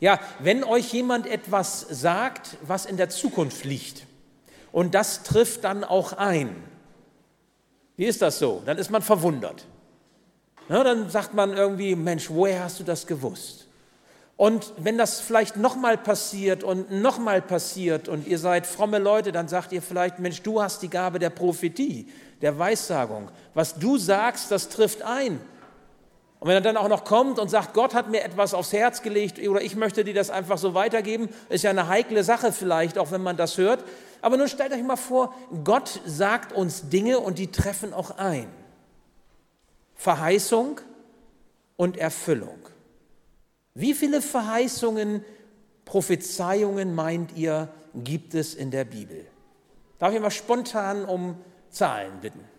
Ja, wenn euch jemand etwas sagt, was in der Zukunft liegt, und das trifft dann auch ein, wie ist das so? Dann ist man verwundert. Ja, dann sagt man irgendwie, Mensch, woher hast du das gewusst? Und wenn das vielleicht nochmal passiert und nochmal passiert und ihr seid fromme Leute, dann sagt ihr vielleicht, Mensch, du hast die Gabe der Prophetie, der Weissagung. Was du sagst, das trifft ein. Und wenn er dann auch noch kommt und sagt, Gott hat mir etwas aufs Herz gelegt oder ich möchte dir das einfach so weitergeben, ist ja eine heikle Sache vielleicht, auch wenn man das hört. Aber nun stellt euch mal vor, Gott sagt uns Dinge und die treffen auch ein. Verheißung und Erfüllung. Wie viele Verheißungen, Prophezeiungen meint ihr, gibt es in der Bibel? Darf ich mal spontan um Zahlen bitten?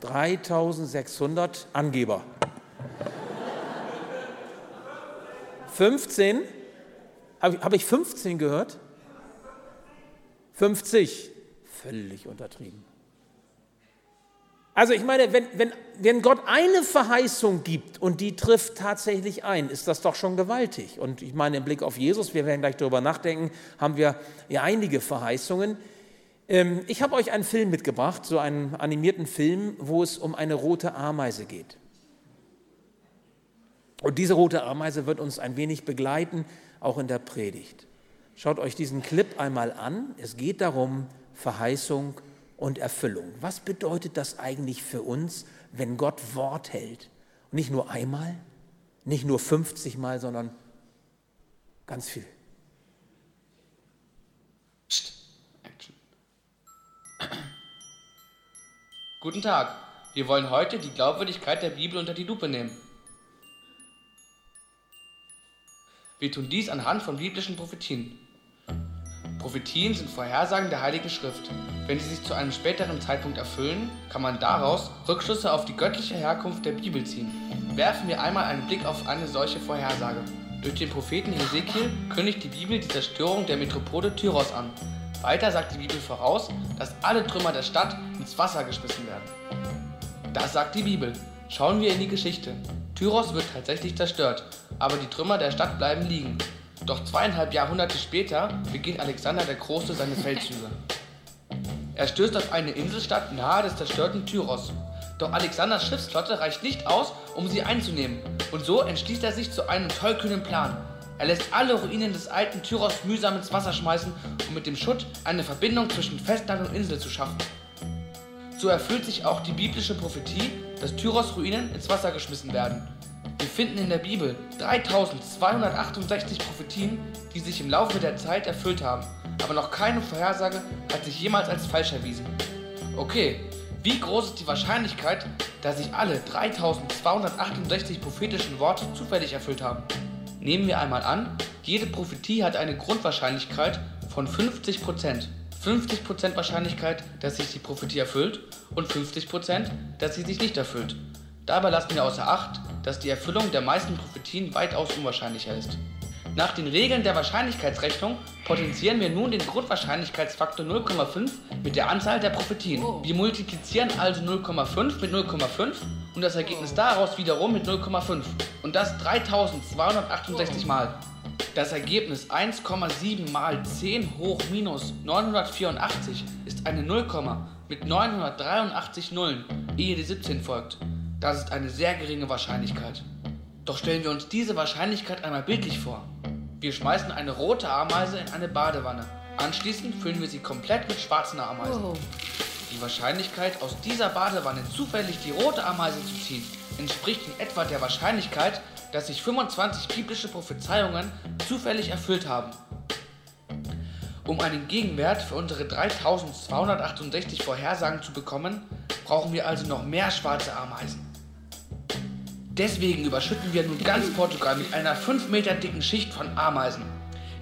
3600 Angeber. 15? Habe ich 15 gehört? 50? Völlig untertrieben. Also ich meine, wenn, wenn, wenn Gott eine Verheißung gibt und die trifft tatsächlich ein, ist das doch schon gewaltig. Und ich meine, im Blick auf Jesus, wir werden gleich darüber nachdenken, haben wir ja einige Verheißungen. Ähm, ich habe euch einen Film mitgebracht, so einen animierten Film, wo es um eine rote Ameise geht. Und diese rote Ameise wird uns ein wenig begleiten, auch in der Predigt. Schaut euch diesen Clip einmal an. Es geht darum, Verheißung und Erfüllung. Was bedeutet das eigentlich für uns, wenn Gott Wort hält? Nicht nur einmal, nicht nur 50 Mal, sondern ganz viel. Guten Tag. Wir wollen heute die Glaubwürdigkeit der Bibel unter die Lupe nehmen. Wir tun dies anhand von biblischen Prophetien. Prophetien sind Vorhersagen der Heiligen Schrift. Wenn sie sich zu einem späteren Zeitpunkt erfüllen, kann man daraus Rückschlüsse auf die göttliche Herkunft der Bibel ziehen. Werfen wir einmal einen Blick auf eine solche Vorhersage. Durch den Propheten Hesekiel kündigt die Bibel die Zerstörung der Metropole Tyros an. Weiter sagt die Bibel voraus, dass alle Trümmer der Stadt ins Wasser geschmissen werden. Das sagt die Bibel. Schauen wir in die Geschichte. Tyros wird tatsächlich zerstört, aber die Trümmer der Stadt bleiben liegen. Doch zweieinhalb Jahrhunderte später beginnt Alexander der Große seine Feldzüge. Er stößt auf eine Inselstadt nahe des zerstörten Tyros. Doch Alexanders Schiffsflotte reicht nicht aus, um sie einzunehmen. Und so entschließt er sich zu einem tollkühnen Plan. Er lässt alle Ruinen des alten Tyros mühsam ins Wasser schmeißen, um mit dem Schutt eine Verbindung zwischen Festland und Insel zu schaffen. So erfüllt sich auch die biblische Prophetie, dass Tyros Ruinen ins Wasser geschmissen werden. Wir finden in der Bibel 3268 Prophetien, die sich im Laufe der Zeit erfüllt haben, aber noch keine Vorhersage hat sich jemals als falsch erwiesen. Okay, wie groß ist die Wahrscheinlichkeit, dass sich alle 3268 prophetischen Worte zufällig erfüllt haben? Nehmen wir einmal an, jede Prophetie hat eine Grundwahrscheinlichkeit von 50%. 50% Wahrscheinlichkeit, dass sich die Prophetie erfüllt und 50%, dass sie sich nicht erfüllt. Dabei lassen wir außer Acht, dass die Erfüllung der meisten Prophetien weitaus unwahrscheinlicher ist. Nach den Regeln der Wahrscheinlichkeitsrechnung potenzieren wir nun den Grundwahrscheinlichkeitsfaktor 0,5 mit der Anzahl der Prophetien. Wir multiplizieren also 0,5 mit 0,5 und das Ergebnis daraus wiederum mit 0,5 und das 3268 Mal. Das Ergebnis 1,7 mal 10 hoch minus 984 ist eine 0, mit 983 Nullen, ehe die 17 folgt. Das ist eine sehr geringe Wahrscheinlichkeit. Doch stellen wir uns diese Wahrscheinlichkeit einmal bildlich vor. Wir schmeißen eine rote Ameise in eine Badewanne. Anschließend füllen wir sie komplett mit schwarzen Ameisen. Oh. Die Wahrscheinlichkeit, aus dieser Badewanne zufällig die rote Ameise zu ziehen, entspricht in etwa der Wahrscheinlichkeit, dass sich 25 biblische Prophezeiungen zufällig erfüllt haben. Um einen Gegenwert für unsere 3268 Vorhersagen zu bekommen, brauchen wir also noch mehr schwarze Ameisen. Deswegen überschütten wir nun ganz Portugal mit einer 5 Meter dicken Schicht von Ameisen.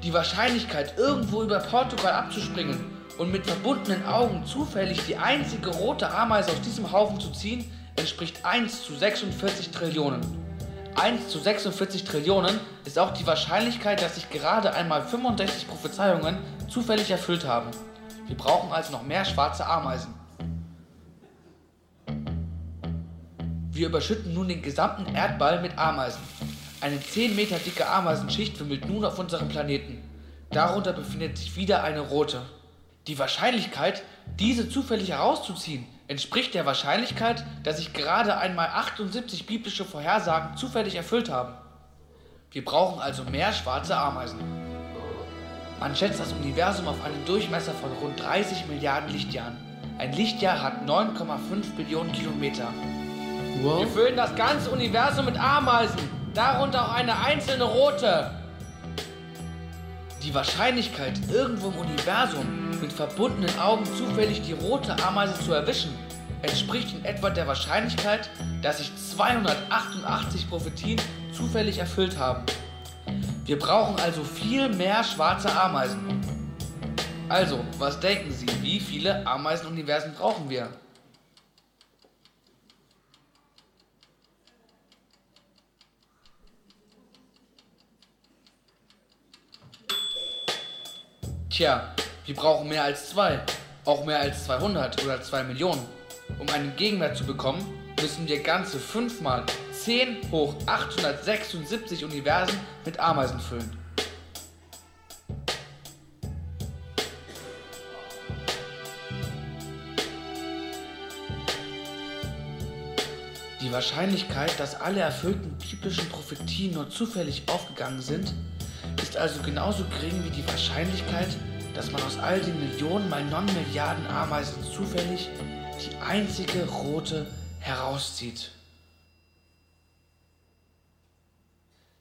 Die Wahrscheinlichkeit, irgendwo über Portugal abzuspringen und mit verbundenen Augen zufällig die einzige rote Ameise aus diesem Haufen zu ziehen, entspricht 1 zu 46 Trillionen. 1 zu 46 Trillionen ist auch die Wahrscheinlichkeit, dass sich gerade einmal 65 Prophezeiungen zufällig erfüllt haben. Wir brauchen also noch mehr schwarze Ameisen. Wir überschütten nun den gesamten Erdball mit Ameisen. Eine 10 Meter dicke Ameisenschicht wimmelt nun auf unserem Planeten. Darunter befindet sich wieder eine rote. Die Wahrscheinlichkeit, diese zufällig herauszuziehen, entspricht der Wahrscheinlichkeit, dass sich gerade einmal 78 biblische Vorhersagen zufällig erfüllt haben. Wir brauchen also mehr schwarze Ameisen. Man schätzt das Universum auf einen Durchmesser von rund 30 Milliarden Lichtjahren. Ein Lichtjahr hat 9,5 Billionen Kilometer. Wow. Wir füllen das ganze Universum mit Ameisen, darunter auch eine einzelne rote. Die Wahrscheinlichkeit, irgendwo im Universum mit verbundenen Augen zufällig die rote Ameise zu erwischen, entspricht in etwa der Wahrscheinlichkeit, dass sich 288 Prophetien zufällig erfüllt haben. Wir brauchen also viel mehr schwarze Ameisen. Also, was denken Sie, wie viele Ameisenuniversen brauchen wir? Tja, wir brauchen mehr als zwei, auch mehr als 200 oder 2 Millionen. Um einen Gegenwert zu bekommen, müssen wir ganze 5 mal 10 hoch 876 Universen mit Ameisen füllen. Die Wahrscheinlichkeit, dass alle erfüllten biblischen Prophetien nur zufällig aufgegangen sind, ist also genauso gering wie die Wahrscheinlichkeit, dass man aus all den Millionen mal Non-Milliarden Ameisen zufällig die einzige rote herauszieht.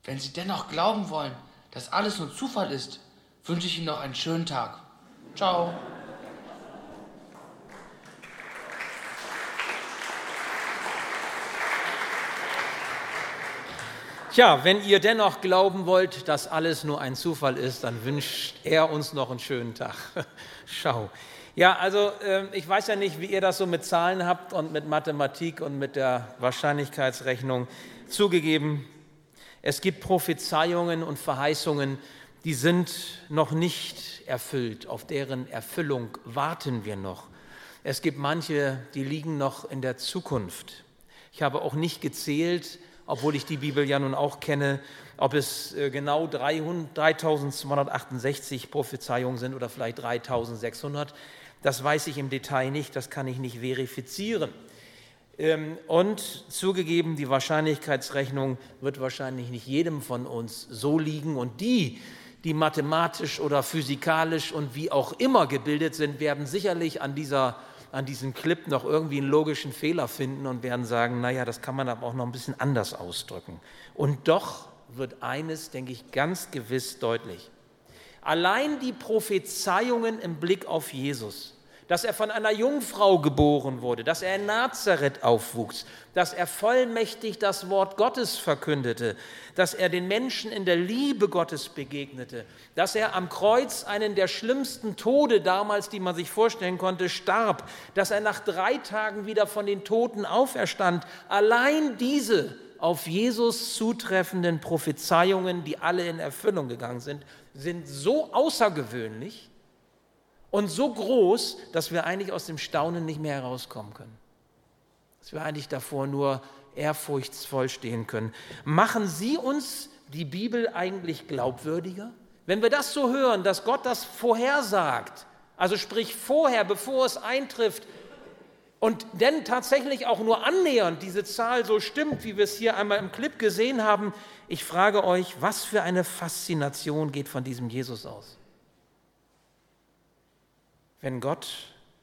Wenn Sie dennoch glauben wollen, dass alles nur Zufall ist, wünsche ich Ihnen noch einen schönen Tag. Ciao. Tja, wenn ihr dennoch glauben wollt, dass alles nur ein Zufall ist, dann wünscht er uns noch einen schönen Tag. Schau. Ja, also äh, ich weiß ja nicht, wie ihr das so mit Zahlen habt und mit Mathematik und mit der Wahrscheinlichkeitsrechnung zugegeben. Es gibt Prophezeiungen und Verheißungen, die sind noch nicht erfüllt. Auf deren Erfüllung warten wir noch. Es gibt manche, die liegen noch in der Zukunft. Ich habe auch nicht gezählt, obwohl ich die Bibel ja nun auch kenne, ob es äh, genau 300, 3268 Prophezeiungen sind oder vielleicht 3600. Das weiß ich im Detail nicht, das kann ich nicht verifizieren. Ähm, und zugegeben, die Wahrscheinlichkeitsrechnung wird wahrscheinlich nicht jedem von uns so liegen. Und die, die mathematisch oder physikalisch und wie auch immer gebildet sind, werden sicherlich an dieser an diesem Clip noch irgendwie einen logischen Fehler finden und werden sagen, naja, das kann man aber auch noch ein bisschen anders ausdrücken. Und doch wird eines, denke ich, ganz gewiss deutlich. Allein die Prophezeiungen im Blick auf Jesus, dass er von einer Jungfrau geboren wurde, dass er in Nazareth aufwuchs, dass er vollmächtig das Wort Gottes verkündete, dass er den Menschen in der Liebe Gottes begegnete, dass er am Kreuz einen der schlimmsten Tode damals, die man sich vorstellen konnte, starb, dass er nach drei Tagen wieder von den Toten auferstand. Allein diese auf Jesus zutreffenden Prophezeiungen, die alle in Erfüllung gegangen sind, sind so außergewöhnlich, und so groß, dass wir eigentlich aus dem Staunen nicht mehr herauskommen können. Dass wir eigentlich davor nur ehrfurchtsvoll stehen können. Machen Sie uns die Bibel eigentlich glaubwürdiger? Wenn wir das so hören, dass Gott das vorhersagt, also sprich vorher, bevor es eintrifft, und denn tatsächlich auch nur annähernd diese Zahl so stimmt, wie wir es hier einmal im Clip gesehen haben, ich frage euch, was für eine Faszination geht von diesem Jesus aus? Wenn Gott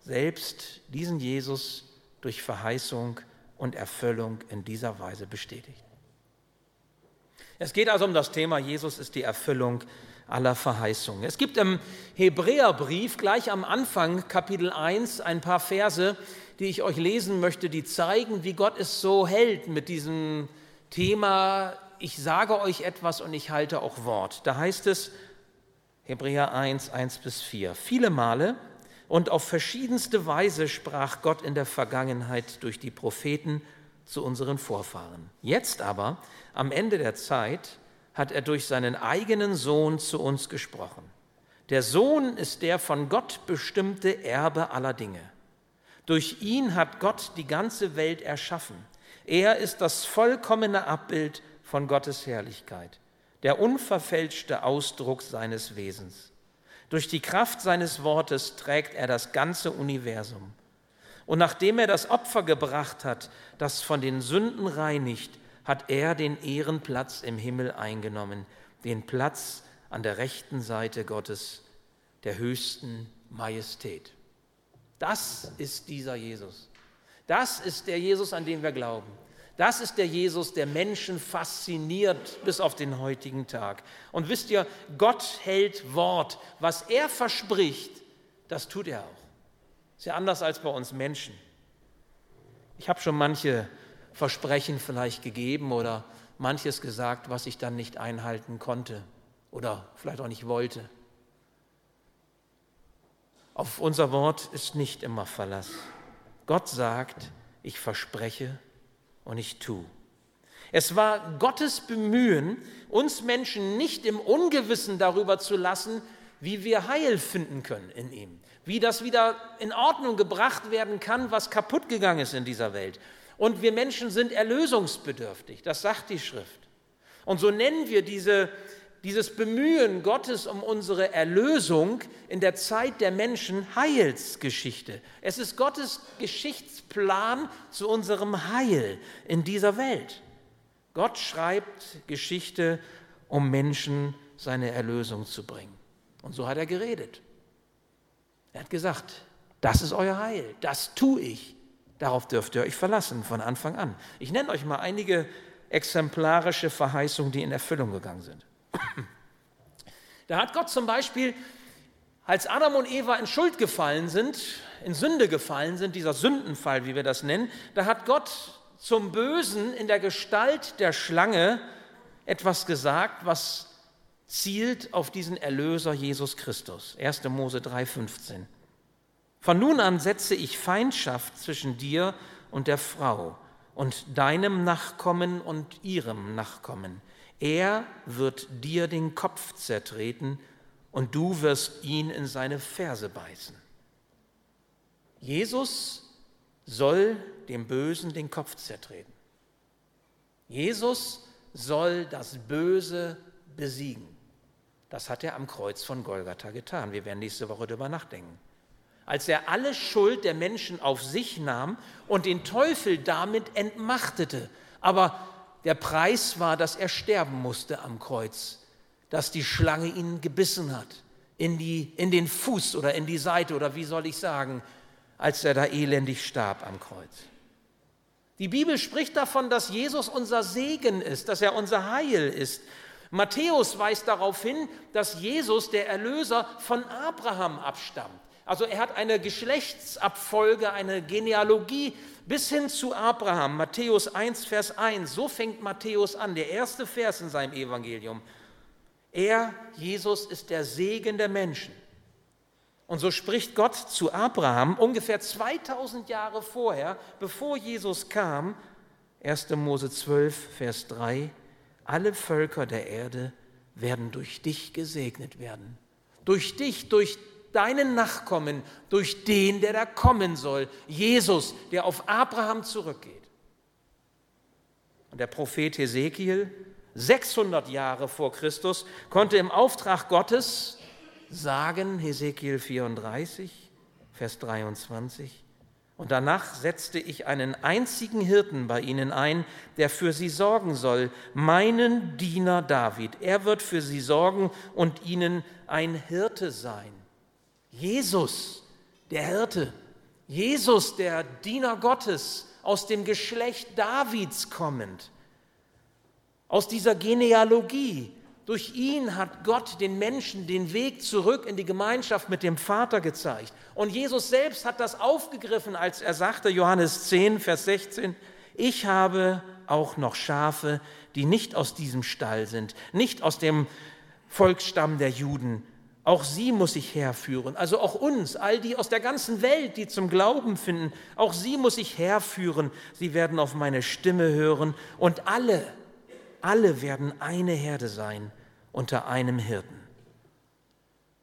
selbst diesen Jesus durch Verheißung und Erfüllung in dieser Weise bestätigt. Es geht also um das Thema, Jesus ist die Erfüllung aller Verheißungen. Es gibt im Hebräerbrief gleich am Anfang, Kapitel 1, ein paar Verse, die ich euch lesen möchte, die zeigen, wie Gott es so hält mit diesem Thema, ich sage euch etwas und ich halte auch Wort. Da heißt es, Hebräer 1, 1 bis 4, viele Male und auf verschiedenste Weise sprach Gott in der Vergangenheit durch die Propheten zu unseren Vorfahren. Jetzt aber, am Ende der Zeit, hat er durch seinen eigenen Sohn zu uns gesprochen. Der Sohn ist der von Gott bestimmte Erbe aller Dinge. Durch ihn hat Gott die ganze Welt erschaffen. Er ist das vollkommene Abbild von Gottes Herrlichkeit, der unverfälschte Ausdruck seines Wesens. Durch die Kraft seines Wortes trägt er das ganze Universum. Und nachdem er das Opfer gebracht hat, das von den Sünden reinigt, hat er den Ehrenplatz im Himmel eingenommen, den Platz an der rechten Seite Gottes, der höchsten Majestät. Das ist dieser Jesus. Das ist der Jesus, an den wir glauben. Das ist der Jesus, der Menschen fasziniert bis auf den heutigen Tag. Und wisst ihr, Gott hält Wort. Was er verspricht, das tut er auch. Ist ja anders als bei uns Menschen. Ich habe schon manche Versprechen vielleicht gegeben oder manches gesagt, was ich dann nicht einhalten konnte oder vielleicht auch nicht wollte. Auf unser Wort ist nicht immer Verlass. Gott sagt, ich verspreche und ich tue. Es war Gottes Bemühen, uns Menschen nicht im Ungewissen darüber zu lassen, wie wir Heil finden können in ihm, wie das wieder in Ordnung gebracht werden kann, was kaputt gegangen ist in dieser Welt. Und wir Menschen sind erlösungsbedürftig, das sagt die Schrift. Und so nennen wir diese, dieses Bemühen Gottes um unsere Erlösung in der Zeit der Menschen Heilsgeschichte. Es ist Gottes Geschichtsplan zu unserem Heil in dieser Welt. Gott schreibt Geschichte, um Menschen seine Erlösung zu bringen. Und so hat er geredet. Er hat gesagt, das ist euer Heil, das tue ich. Darauf dürft ihr euch verlassen von Anfang an. Ich nenne euch mal einige exemplarische Verheißungen, die in Erfüllung gegangen sind. Da hat Gott zum Beispiel, als Adam und Eva in Schuld gefallen sind, in Sünde gefallen sind, dieser Sündenfall, wie wir das nennen, da hat Gott zum Bösen in der Gestalt der Schlange etwas gesagt, was zielt auf diesen Erlöser Jesus Christus. 1. Mose 3,15. Von nun an setze ich Feindschaft zwischen dir und der Frau und deinem Nachkommen und ihrem Nachkommen. Er wird dir den Kopf zertreten und du wirst ihn in seine Ferse beißen. Jesus soll dem Bösen den Kopf zertreten. Jesus soll das Böse besiegen. Das hat er am Kreuz von Golgatha getan. Wir werden nächste Woche darüber nachdenken als er alle Schuld der Menschen auf sich nahm und den Teufel damit entmachtete. Aber der Preis war, dass er sterben musste am Kreuz, dass die Schlange ihn gebissen hat, in, die, in den Fuß oder in die Seite oder wie soll ich sagen, als er da elendig starb am Kreuz. Die Bibel spricht davon, dass Jesus unser Segen ist, dass er unser Heil ist. Matthäus weist darauf hin, dass Jesus, der Erlöser, von Abraham abstammt. Also er hat eine Geschlechtsabfolge, eine Genealogie bis hin zu Abraham. Matthäus 1, Vers 1. So fängt Matthäus an, der erste Vers in seinem Evangelium. Er, Jesus, ist der Segen der Menschen. Und so spricht Gott zu Abraham ungefähr 2000 Jahre vorher, bevor Jesus kam, 1. Mose 12, Vers 3, alle Völker der Erde werden durch dich gesegnet werden. Durch dich, durch deinen Nachkommen, durch den, der da kommen soll, Jesus, der auf Abraham zurückgeht. Und der Prophet Hesekiel, 600 Jahre vor Christus, konnte im Auftrag Gottes sagen, Hesekiel 34, Vers 23, und danach setzte ich einen einzigen Hirten bei ihnen ein, der für sie sorgen soll, meinen Diener David. Er wird für sie sorgen und ihnen ein Hirte sein. Jesus, der Hirte, Jesus, der Diener Gottes, aus dem Geschlecht Davids kommend, aus dieser Genealogie. Durch ihn hat Gott den Menschen den Weg zurück in die Gemeinschaft mit dem Vater gezeigt. Und Jesus selbst hat das aufgegriffen, als er sagte, Johannes 10, Vers 16, ich habe auch noch Schafe, die nicht aus diesem Stall sind, nicht aus dem Volksstamm der Juden, auch sie muss ich herführen, also auch uns, all die aus der ganzen Welt, die zum Glauben finden, auch sie muss ich herführen. Sie werden auf meine Stimme hören und alle, alle werden eine Herde sein unter einem Hirten.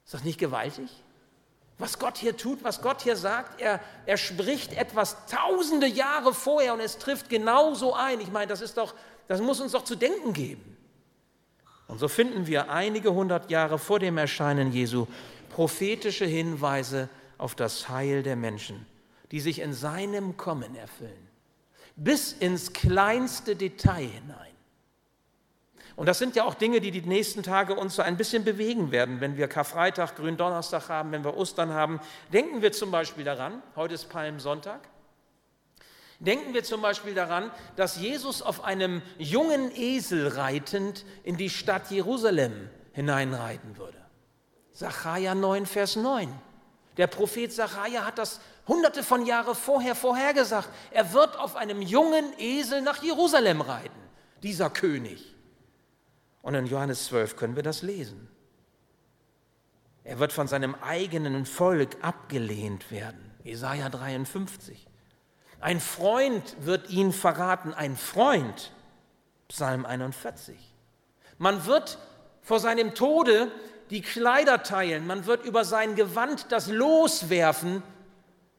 Ist das nicht gewaltig? Was Gott hier tut, was Gott hier sagt, er, er spricht etwas tausende Jahre vorher und es trifft genauso ein. Ich meine, das ist doch, das muss uns doch zu denken geben. Und so finden wir einige hundert Jahre vor dem Erscheinen Jesu prophetische Hinweise auf das Heil der Menschen, die sich in seinem Kommen erfüllen, bis ins kleinste Detail hinein. Und das sind ja auch Dinge, die die nächsten Tage uns so ein bisschen bewegen werden, wenn wir Karfreitag, Gründonnerstag haben, wenn wir Ostern haben. Denken wir zum Beispiel daran, heute ist Palmsonntag, denken wir zum Beispiel daran, dass Jesus auf einem jungen Esel reitend in die Stadt Jerusalem hineinreiten würde. Sacharja 9, Vers 9. Der Prophet Sacharja hat das hunderte von Jahren vorher vorhergesagt. Er wird auf einem jungen Esel nach Jerusalem reiten, dieser König. Und in Johannes 12 können wir das lesen. Er wird von seinem eigenen Volk abgelehnt werden. Jesaja 53. Ein Freund wird ihn verraten, ein Freund. Psalm 41. Man wird vor seinem Tode die Kleider teilen, man wird über sein Gewand das Los werfen,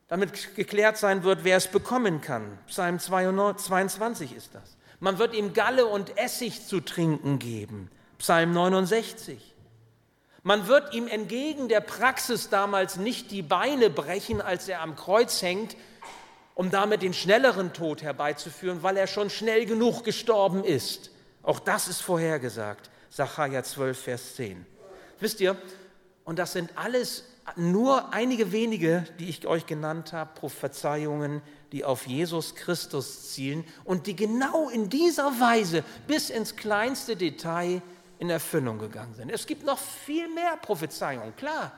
damit geklärt sein wird, wer es bekommen kann. Psalm 22 ist das. Man wird ihm Galle und Essig zu trinken geben. Psalm 69. Man wird ihm entgegen der Praxis damals nicht die Beine brechen, als er am Kreuz hängt, um damit den schnelleren Tod herbeizuführen, weil er schon schnell genug gestorben ist. Auch das ist vorhergesagt. Sacharja 12, Vers 10. Wisst ihr, und das sind alles nur einige wenige, die ich euch genannt habe, Prophezeiungen, die auf Jesus Christus zielen und die genau in dieser Weise bis ins kleinste Detail in Erfüllung gegangen sind. Es gibt noch viel mehr Prophezeiungen, klar.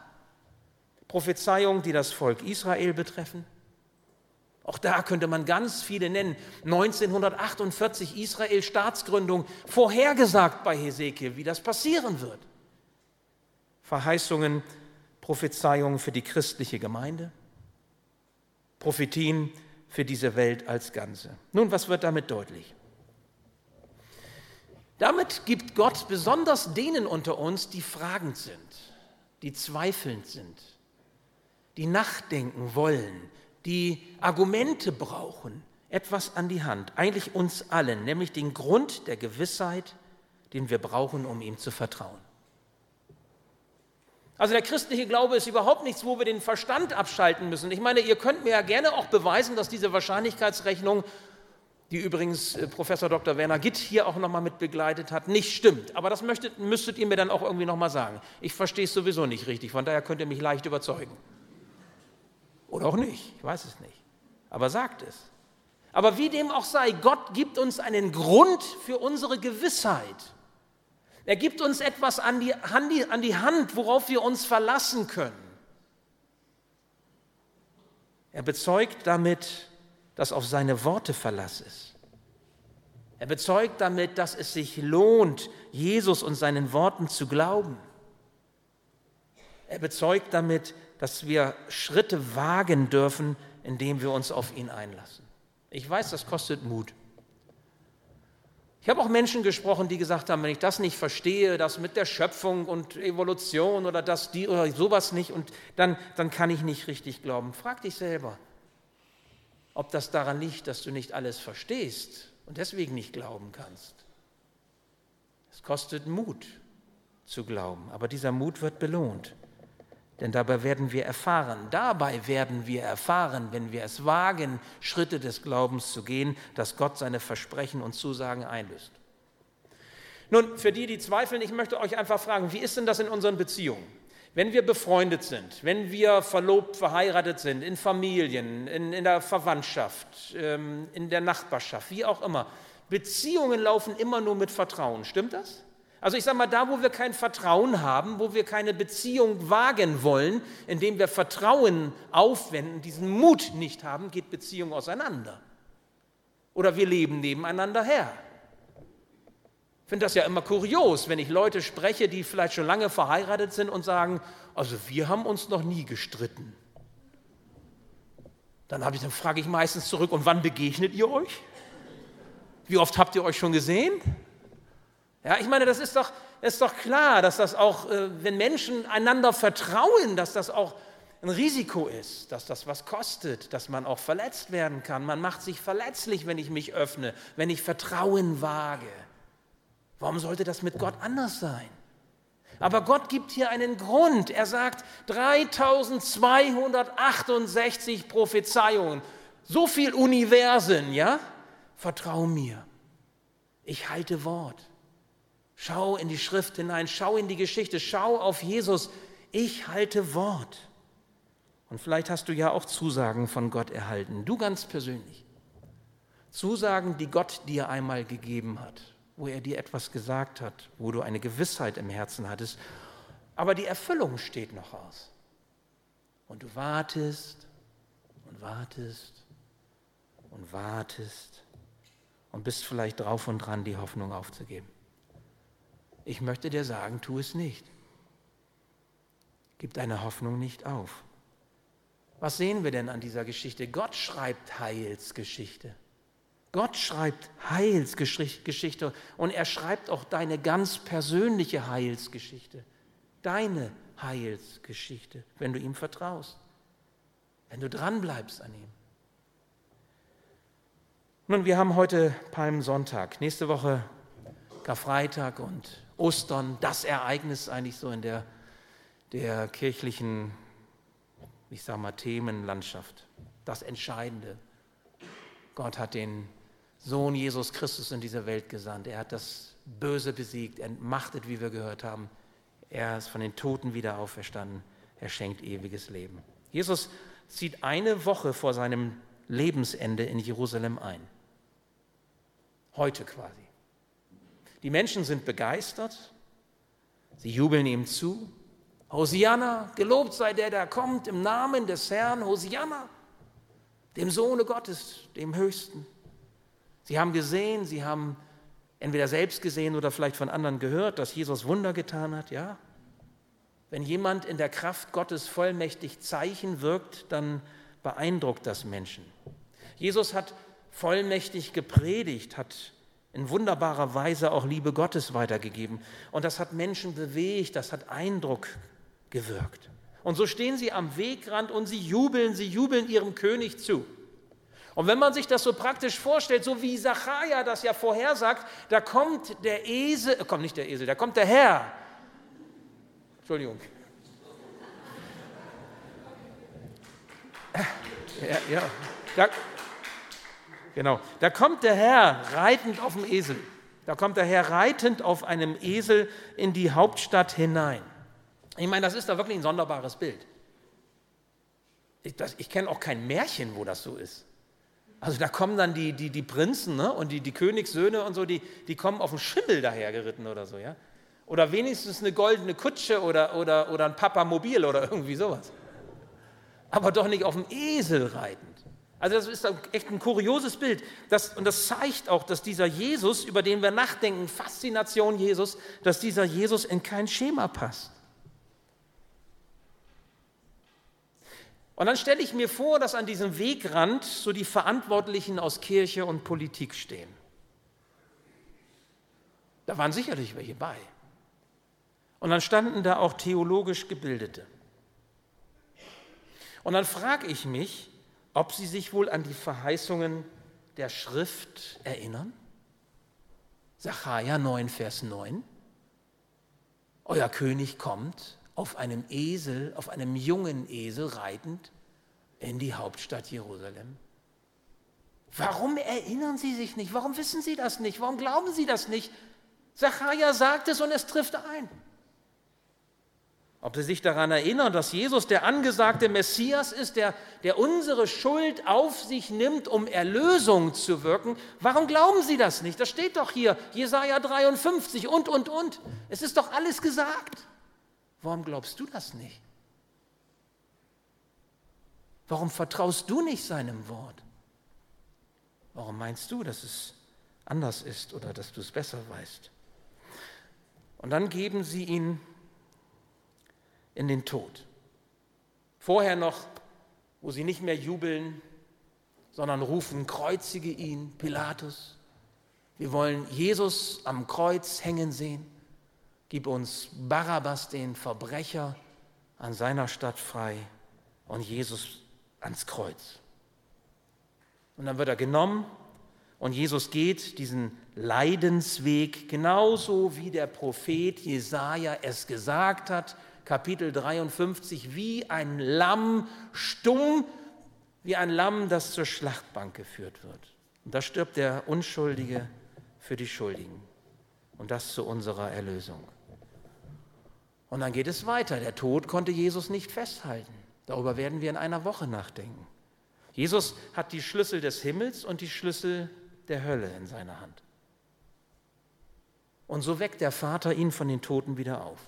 Prophezeiungen, die das Volk Israel betreffen. Auch da könnte man ganz viele nennen. 1948 Israel Staatsgründung, vorhergesagt bei Hesekiel, wie das passieren wird. Verheißungen, Prophezeiungen für die christliche Gemeinde, Prophetien für diese Welt als Ganze. Nun, was wird damit deutlich? Damit gibt Gott besonders denen unter uns, die fragend sind, die zweifelnd sind, die nachdenken wollen, die Argumente brauchen, etwas an die Hand, eigentlich uns allen, nämlich den Grund der Gewissheit, den wir brauchen, um ihm zu vertrauen. Also der christliche Glaube ist überhaupt nichts, wo wir den Verstand abschalten müssen. Ich meine, ihr könnt mir ja gerne auch beweisen, dass diese Wahrscheinlichkeitsrechnung, die übrigens äh, Professor Dr. Werner Gitt hier auch nochmal mit begleitet hat, nicht stimmt. Aber das möchtet, müsstet ihr mir dann auch irgendwie nochmal sagen. Ich verstehe es sowieso nicht richtig, von daher könnt ihr mich leicht überzeugen. Oder auch nicht, ich weiß es nicht. Aber sagt es. Aber wie dem auch sei, Gott gibt uns einen Grund für unsere Gewissheit. Er gibt uns etwas an die, an die Hand, worauf wir uns verlassen können. Er bezeugt damit, dass auf seine Worte Verlass ist. Er bezeugt damit, dass es sich lohnt, Jesus und seinen Worten zu glauben. Er bezeugt damit, dass wir Schritte wagen dürfen, indem wir uns auf ihn einlassen. Ich weiß, das kostet Mut. Ich habe auch Menschen gesprochen, die gesagt haben, wenn ich das nicht verstehe, das mit der Schöpfung und Evolution oder das die oder sowas nicht, und dann, dann kann ich nicht richtig glauben. Frag dich selber, ob das daran liegt, dass du nicht alles verstehst und deswegen nicht glauben kannst. Es kostet Mut zu glauben, aber dieser Mut wird belohnt. Denn dabei werden wir erfahren, dabei werden wir erfahren, wenn wir es wagen, Schritte des Glaubens zu gehen, dass Gott seine Versprechen und Zusagen einlöst. Nun, für die, die zweifeln, ich möchte euch einfach fragen, wie ist denn das in unseren Beziehungen? Wenn wir befreundet sind, wenn wir verlobt, verheiratet sind, in Familien, in, in der Verwandtschaft, ähm, in der Nachbarschaft, wie auch immer, Beziehungen laufen immer nur mit Vertrauen. Stimmt das? Also ich sage mal, da wo wir kein Vertrauen haben, wo wir keine Beziehung wagen wollen, indem wir Vertrauen aufwenden, diesen Mut nicht haben, geht Beziehung auseinander. Oder wir leben nebeneinander her. Ich finde das ja immer kurios, wenn ich Leute spreche, die vielleicht schon lange verheiratet sind und sagen, also wir haben uns noch nie gestritten. Dann, ich, dann frage ich meistens zurück, und wann begegnet ihr euch? Wie oft habt ihr euch schon gesehen? Ja, ich meine, das ist doch, ist doch klar, dass das auch, äh, wenn Menschen einander vertrauen, dass das auch ein Risiko ist, dass das was kostet, dass man auch verletzt werden kann. Man macht sich verletzlich, wenn ich mich öffne, wenn ich Vertrauen wage. Warum sollte das mit Gott anders sein? Aber Gott gibt hier einen Grund. Er sagt 3268 Prophezeiungen, so viel Universen, ja? Vertrau mir. Ich halte Wort. Schau in die Schrift hinein, schau in die Geschichte, schau auf Jesus. Ich halte Wort. Und vielleicht hast du ja auch Zusagen von Gott erhalten, du ganz persönlich. Zusagen, die Gott dir einmal gegeben hat, wo er dir etwas gesagt hat, wo du eine Gewissheit im Herzen hattest, aber die Erfüllung steht noch aus. Und du wartest und wartest und wartest und bist vielleicht drauf und dran, die Hoffnung aufzugeben. Ich möchte dir sagen, tu es nicht. Gib deine Hoffnung nicht auf. Was sehen wir denn an dieser Geschichte? Gott schreibt Heilsgeschichte. Gott schreibt Heilsgeschichte und er schreibt auch deine ganz persönliche Heilsgeschichte. Deine Heilsgeschichte, wenn du ihm vertraust, wenn du dranbleibst an ihm. Nun, wir haben heute Palmsonntag, nächste Woche Karfreitag und Ostern, das Ereignis eigentlich so in der, der kirchlichen ich sage mal, Themenlandschaft. Das Entscheidende. Gott hat den Sohn Jesus Christus in diese Welt gesandt. Er hat das Böse besiegt, entmachtet, wie wir gehört haben. Er ist von den Toten wieder auferstanden. Er schenkt ewiges Leben. Jesus zieht eine Woche vor seinem Lebensende in Jerusalem ein. Heute quasi. Die Menschen sind begeistert. Sie jubeln ihm zu. Hosianna, gelobt sei der, der kommt im Namen des Herrn, Hosianna, dem Sohne Gottes, dem Höchsten. Sie haben gesehen, sie haben entweder selbst gesehen oder vielleicht von anderen gehört, dass Jesus Wunder getan hat, ja. Wenn jemand in der Kraft Gottes vollmächtig Zeichen wirkt, dann beeindruckt das Menschen. Jesus hat vollmächtig gepredigt, hat in wunderbarer Weise auch Liebe Gottes weitergegeben. Und das hat Menschen bewegt, das hat Eindruck gewirkt. Und so stehen sie am Wegrand und sie jubeln, sie jubeln ihrem König zu. Und wenn man sich das so praktisch vorstellt, so wie Zachariah das ja vorhersagt, da kommt der Esel, äh, kommt nicht der Esel, da kommt der Herr. Entschuldigung. Ja, ja. Da, genau. Da kommt der Herr reitend auf dem Esel. Da kommt der Herr reitend auf einem Esel in die Hauptstadt hinein. Ich meine, das ist da wirklich ein sonderbares Bild. Ich, ich kenne auch kein Märchen, wo das so ist. Also da kommen dann die, die, die Prinzen ne? und die, die Königssöhne und so, die, die kommen auf dem Schimmel dahergeritten oder so, ja. Oder wenigstens eine goldene Kutsche oder, oder, oder ein Papamobil oder irgendwie sowas. Aber doch nicht auf dem Esel reitend. Also das ist echt ein kurioses Bild. Das, und das zeigt auch, dass dieser Jesus, über den wir nachdenken, Faszination Jesus, dass dieser Jesus in kein Schema passt. Und dann stelle ich mir vor, dass an diesem Wegrand so die Verantwortlichen aus Kirche und Politik stehen. Da waren sicherlich welche bei. Und dann standen da auch theologisch Gebildete. Und dann frage ich mich, ob sie sich wohl an die Verheißungen der Schrift erinnern. Sacharja 9, Vers 9. Euer König kommt, auf einem Esel, auf einem jungen Esel reitend in die Hauptstadt Jerusalem. Warum erinnern Sie sich nicht? Warum wissen Sie das nicht? Warum glauben Sie das nicht? Zachariah sagt es und es trifft ein. Ob Sie sich daran erinnern, dass Jesus der angesagte Messias ist, der, der unsere Schuld auf sich nimmt, um Erlösung zu wirken, warum glauben Sie das nicht? Das steht doch hier, Jesaja 53 und, und, und. Es ist doch alles gesagt. Warum glaubst du das nicht? Warum vertraust du nicht seinem Wort? Warum meinst du, dass es anders ist oder dass du es besser weißt? Und dann geben sie ihn in den Tod. Vorher noch, wo sie nicht mehr jubeln, sondern rufen, kreuzige ihn, Pilatus. Wir wollen Jesus am Kreuz hängen sehen. Gib uns Barabbas, den Verbrecher, an seiner Stadt frei. und Jesus ans Kreuz. Und dann wird er genommen und Jesus geht diesen Leidensweg genauso wie der Prophet Jesaja es gesagt hat, Kapitel 53, wie ein Lamm stumm, wie ein Lamm, das zur Schlachtbank geführt wird. Und da stirbt der Unschuldige für die Schuldigen. Und das zu unserer Erlösung. Und dann geht es weiter. Der Tod konnte Jesus nicht festhalten. Darüber werden wir in einer Woche nachdenken. Jesus hat die Schlüssel des Himmels und die Schlüssel der Hölle in seiner Hand. Und so weckt der Vater ihn von den Toten wieder auf.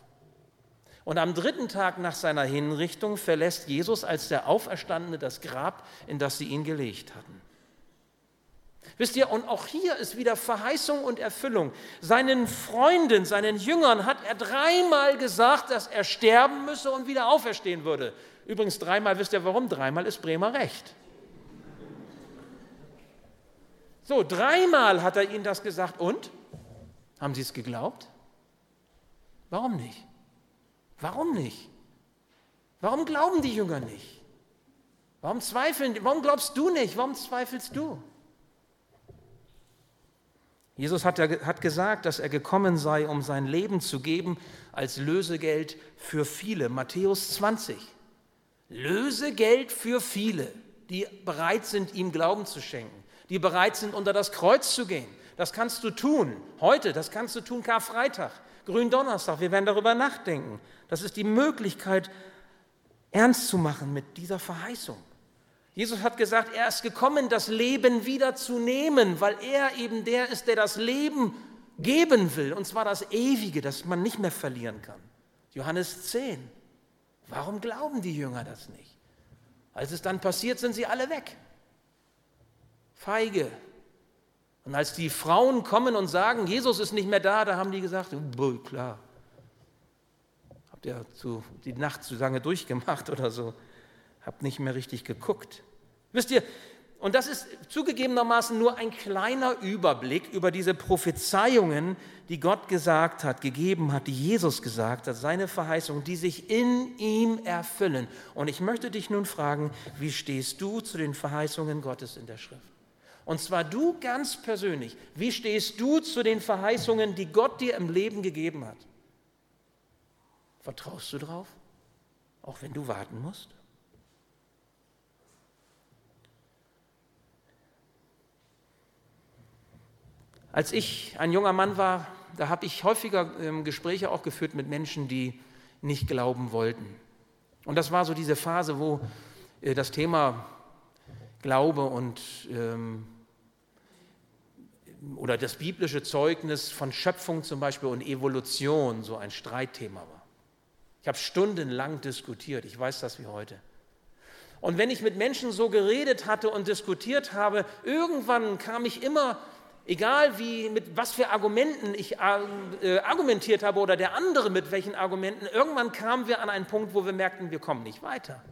Und am dritten Tag nach seiner Hinrichtung verlässt Jesus als der Auferstandene das Grab, in das sie ihn gelegt hatten. Wisst ihr, und auch hier ist wieder Verheißung und Erfüllung. Seinen Freunden, seinen Jüngern hat er dreimal gesagt, dass er sterben müsse und wieder auferstehen würde. Übrigens dreimal, wisst ihr warum? Dreimal ist Bremer recht. So, dreimal hat er ihnen das gesagt. Und? Haben sie es geglaubt? Warum nicht? Warum nicht? Warum glauben die Jünger nicht? Warum zweifeln? Warum glaubst du nicht? Warum zweifelst du? Jesus hat, hat gesagt, dass er gekommen sei, um sein Leben zu geben als Lösegeld für viele. Matthäus 20. Lösegeld für viele, die bereit sind, ihm Glauben zu schenken, die bereit sind, unter das Kreuz zu gehen. Das kannst du tun heute, das kannst du tun Karfreitag, Gründonnerstag. Wir werden darüber nachdenken. Das ist die Möglichkeit, ernst zu machen mit dieser Verheißung. Jesus hat gesagt, er ist gekommen, das Leben wieder zu nehmen, weil er eben der ist, der das Leben geben will, und zwar das Ewige, das man nicht mehr verlieren kann. Johannes 10. Warum glauben die Jünger das nicht? Als es dann passiert, sind sie alle weg. Feige. Und als die Frauen kommen und sagen, Jesus ist nicht mehr da, da haben die gesagt, klar, habt ihr zu, die Nacht zu lange durchgemacht oder so, habt nicht mehr richtig geguckt. Wisst ihr, und das ist zugegebenermaßen nur ein kleiner Überblick über diese Prophezeiungen, die Gott gesagt hat, gegeben hat, die Jesus gesagt hat, seine Verheißungen, die sich in ihm erfüllen. Und ich möchte dich nun fragen, wie stehst du zu den Verheißungen Gottes in der Schrift? Und zwar du ganz persönlich, wie stehst du zu den Verheißungen, die Gott dir im Leben gegeben hat? Vertraust du drauf, auch wenn du warten musst? Als ich ein junger Mann war, da habe ich häufiger ähm, Gespräche auch geführt mit Menschen, die nicht glauben wollten. Und das war so diese Phase, wo äh, das Thema Glaube und ähm, oder das biblische Zeugnis von Schöpfung zum Beispiel und Evolution so ein Streitthema war. Ich habe stundenlang diskutiert, ich weiß das wie heute. Und wenn ich mit Menschen so geredet hatte und diskutiert habe, irgendwann kam ich immer egal wie, mit was für Argumenten ich äh, argumentiert habe oder der andere mit welchen Argumenten, irgendwann kamen wir an einen Punkt, wo wir merkten, wir kommen nicht weiter.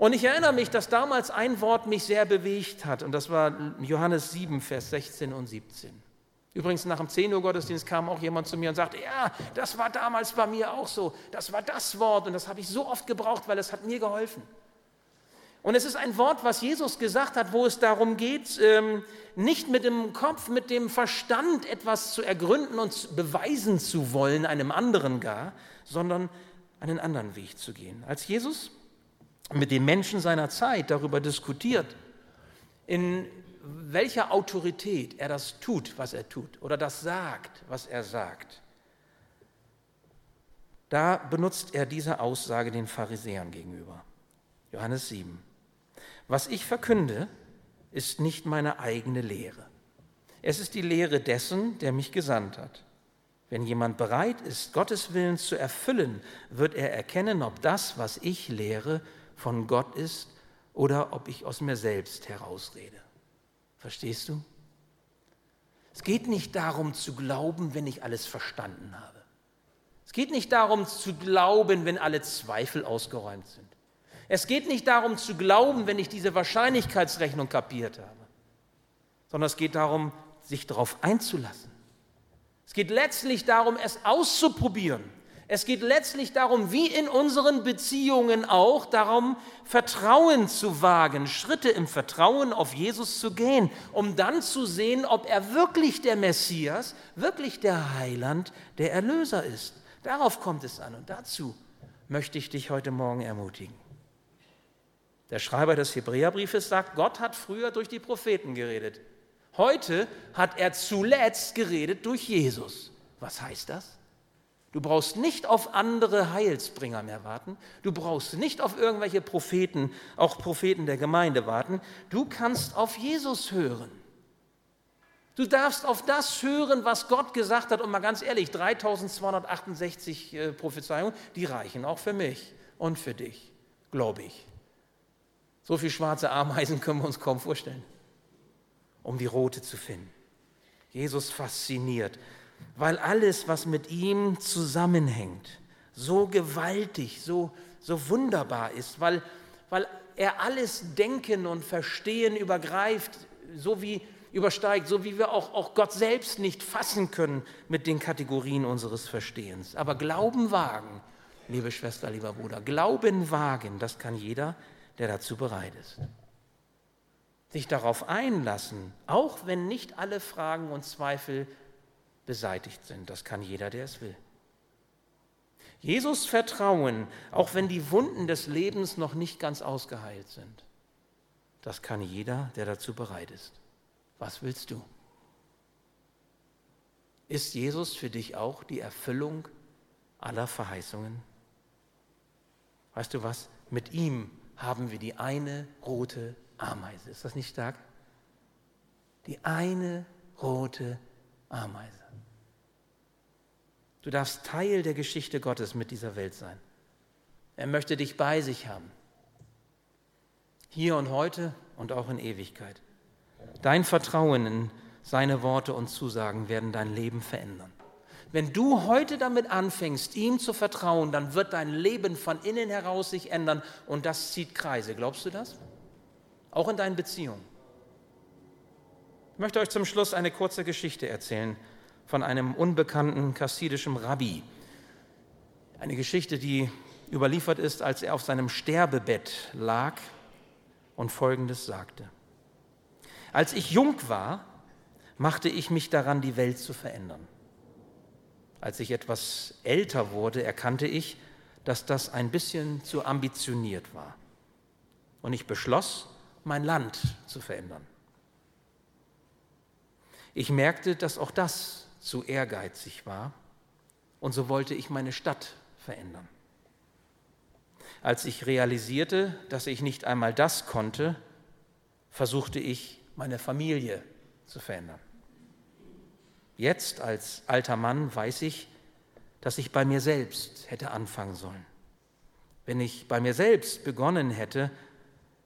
Und ich erinnere mich, dass damals ein Wort mich sehr bewegt hat, und das war Johannes 7, Vers 16 und 17. Übrigens, nach dem 10 Uhr Gottesdienst kam auch jemand zu mir und sagte, ja, das war damals bei mir auch so. Das war das Wort und das habe ich so oft gebraucht, weil es hat mir geholfen. Und es ist ein Wort, was Jesus gesagt hat, wo es darum geht, ähm, nicht mit dem Kopf, mit dem Verstand etwas zu ergründen und beweisen zu wollen, einem anderen gar, sondern einen anderen Weg zu gehen. Als Jesus mit den Menschen seiner Zeit darüber diskutiert, in welcher Autorität er das tut, was er tut, oder das sagt, was er sagt, da benutzt er diese Aussage den Pharisäern gegenüber. Johannes 7. Was ich verkünde, ist nicht meine eigene Lehre. Es ist die Lehre dessen, der mich gesandt hat. Wenn jemand bereit ist, Gottes Willen zu erfüllen, wird er erkennen, ob das, was ich lehre, von Gott ist oder ob ich aus mir selbst herausrede. Verstehst du? Es geht nicht darum zu glauben, wenn ich alles verstanden habe. Es geht nicht darum zu glauben, wenn alle Zweifel ausgeräumt sind. Es geht nicht darum zu glauben, wenn ich diese Wahrscheinlichkeitsrechnung kapiert habe, sondern es geht darum, sich darauf einzulassen. Es geht letztlich darum, es auszuprobieren, Es geht letztlich darum, wie in unseren Beziehungen auch, darum, Vertrauen zu wagen, Schritte im Vertrauen auf Jesus zu gehen, um dann zu sehen, ob er wirklich der Messias, wirklich der Heiland, der Erlöser ist. Darauf kommt es an und dazu möchte ich dich heute Morgen ermutigen. Der Schreiber des Hebräerbriefes sagt, Gott hat früher durch die Propheten geredet. Heute hat er zuletzt geredet durch Jesus. Was heißt das? Du brauchst nicht auf andere Heilsbringer mehr warten. Du brauchst nicht auf irgendwelche Propheten, auch Propheten der Gemeinde warten. Du kannst auf Jesus hören. Du darfst auf das hören, was Gott gesagt hat. Und mal ganz ehrlich, 3268 äh, Prophezeiungen, die reichen auch für mich und für dich, glaube ich. So viele schwarze Ameisen können wir uns kaum vorstellen, um die rote zu finden. Jesus fasziniert weil alles, was mit ihm zusammenhängt, so gewaltig, so, so wunderbar ist, weil, weil er alles Denken und Verstehen übergreift, so wie übersteigt, so wie wir auch, auch Gott selbst nicht fassen können mit den Kategorien unseres Verstehens. Aber Glauben wagen, liebe Schwester, lieber Bruder, Glauben wagen, das kann jeder, der dazu bereit ist. Sich darauf einlassen, auch wenn nicht alle Fragen und Zweifel beseitigt sind. Das kann jeder, der es will. Jesus vertrauen, auch wenn die Wunden des Lebens noch nicht ganz ausgeheilt sind. Das kann jeder, der dazu bereit ist. Was willst du? Ist Jesus für dich auch die Erfüllung aller Verheißungen? Weißt du was? Mit ihm haben wir die eine rote Ameise. Ist das nicht stark? Die eine rote Ameise. Du darfst Teil der Geschichte Gottes mit dieser Welt sein. Er möchte dich bei sich haben. Hier und heute und auch in Ewigkeit. Dein Vertrauen in seine Worte und Zusagen werden dein Leben verändern. Wenn du heute damit anfängst, ihm zu vertrauen, dann wird dein Leben von innen heraus sich ändern und das zieht Kreise. Glaubst du das? Auch in deinen Beziehungen. Ich möchte euch zum Schluss eine kurze Geschichte erzählen von einem unbekannten kassidischen Rabbi. Eine Geschichte, die überliefert ist, als er auf seinem Sterbebett lag und Folgendes sagte. Als ich jung war, machte ich mich daran, die Welt zu verändern. Als ich etwas älter wurde, erkannte ich, dass das ein bisschen zu ambitioniert war. Und ich beschloss, mein Land zu verändern. Ich merkte, dass auch das zu ehrgeizig war und so wollte ich meine Stadt verändern. Als ich realisierte, dass ich nicht einmal das konnte, versuchte ich, meine Familie zu verändern. Jetzt als alter Mann weiß ich, dass ich bei mir selbst hätte anfangen sollen. Wenn ich bei mir selbst begonnen hätte,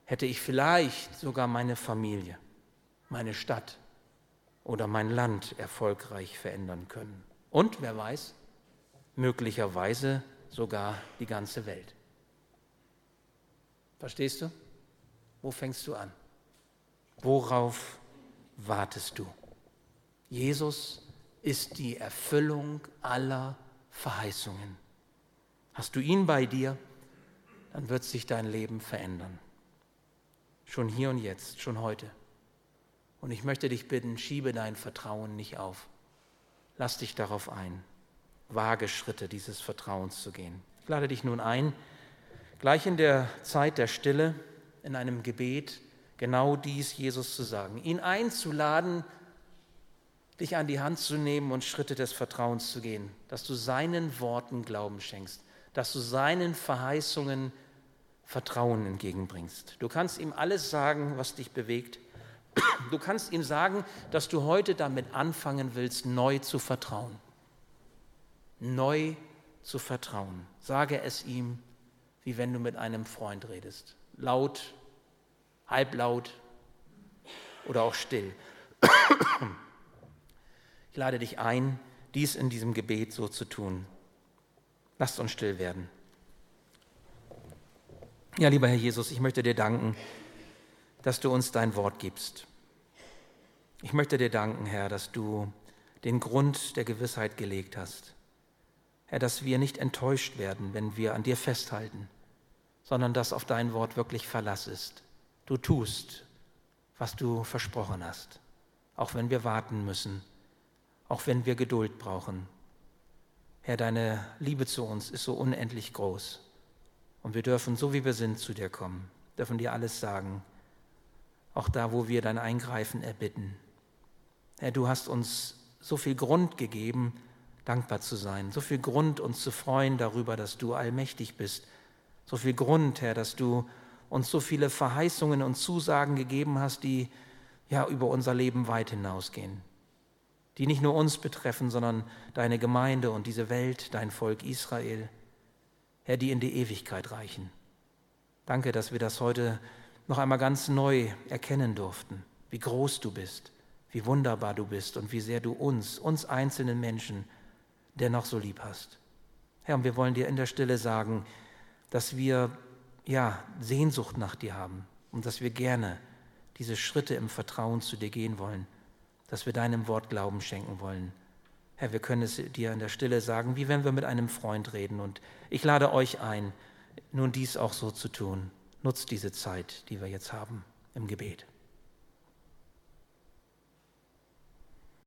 hätte ich vielleicht sogar meine Familie, meine Stadt oder mein Land erfolgreich verändern können. Und wer weiß, möglicherweise sogar die ganze Welt. Verstehst du? Wo fängst du an? Worauf wartest du? Jesus ist die Erfüllung aller Verheißungen. Hast du ihn bei dir, dann wird sich dein Leben verändern. Schon hier und jetzt, schon heute. Und ich möchte dich bitten, schiebe dein Vertrauen nicht auf. Lass dich darauf ein, vage Schritte dieses Vertrauens zu gehen. Ich lade dich nun ein, gleich in der Zeit der Stille, in einem Gebet, genau dies Jesus zu sagen, ihn einzuladen, dich an die Hand zu nehmen und Schritte des Vertrauens zu gehen, dass du seinen Worten Glauben schenkst, dass du seinen Verheißungen Vertrauen entgegenbringst. Du kannst ihm alles sagen, was dich bewegt. Du kannst ihm sagen, dass du heute damit anfangen willst, neu zu vertrauen. Neu zu vertrauen. Sage es ihm, wie wenn du mit einem Freund redest. Laut, halblaut oder auch still. Ich lade dich ein, dies in diesem Gebet so zu tun. Lasst uns still werden. Ja, lieber Herr Jesus, ich möchte dir danken dass du uns dein Wort gibst. Ich möchte dir danken, Herr, dass du den Grund der Gewissheit gelegt hast. Herr, dass wir nicht enttäuscht werden, wenn wir an dir festhalten, sondern dass auf dein Wort wirklich Verlass ist. Du tust, was du versprochen hast, auch wenn wir warten müssen, auch wenn wir Geduld brauchen. Herr, deine Liebe zu uns ist so unendlich groß. Und wir dürfen, so wie wir sind, zu dir kommen, dürfen dir alles sagen, auch da, wo wir dein Eingreifen erbitten. Herr, du hast uns so viel Grund gegeben, dankbar zu sein, so viel Grund, uns zu freuen darüber, dass du allmächtig bist, so viel Grund, Herr, dass du uns so viele Verheißungen und Zusagen gegeben hast, die ja über unser Leben weit hinausgehen, die nicht nur uns betreffen, sondern deine Gemeinde und diese Welt, dein Volk Israel, Herr, die in die Ewigkeit reichen. Danke, dass wir das heute noch einmal ganz neu erkennen durften, wie groß du bist, wie wunderbar du bist und wie sehr du uns, uns einzelnen Menschen, dennoch so lieb hast. Herr, und wir wollen dir in der Stille sagen, dass wir ja Sehnsucht nach dir haben und dass wir gerne diese Schritte im Vertrauen zu dir gehen wollen, dass wir deinem Wort Glauben schenken wollen. Herr, wir können es dir in der Stille sagen, wie wenn wir mit einem Freund reden. Und ich lade euch ein, nun dies auch so zu tun. Nutzt diese Zeit, die wir jetzt haben im Gebet.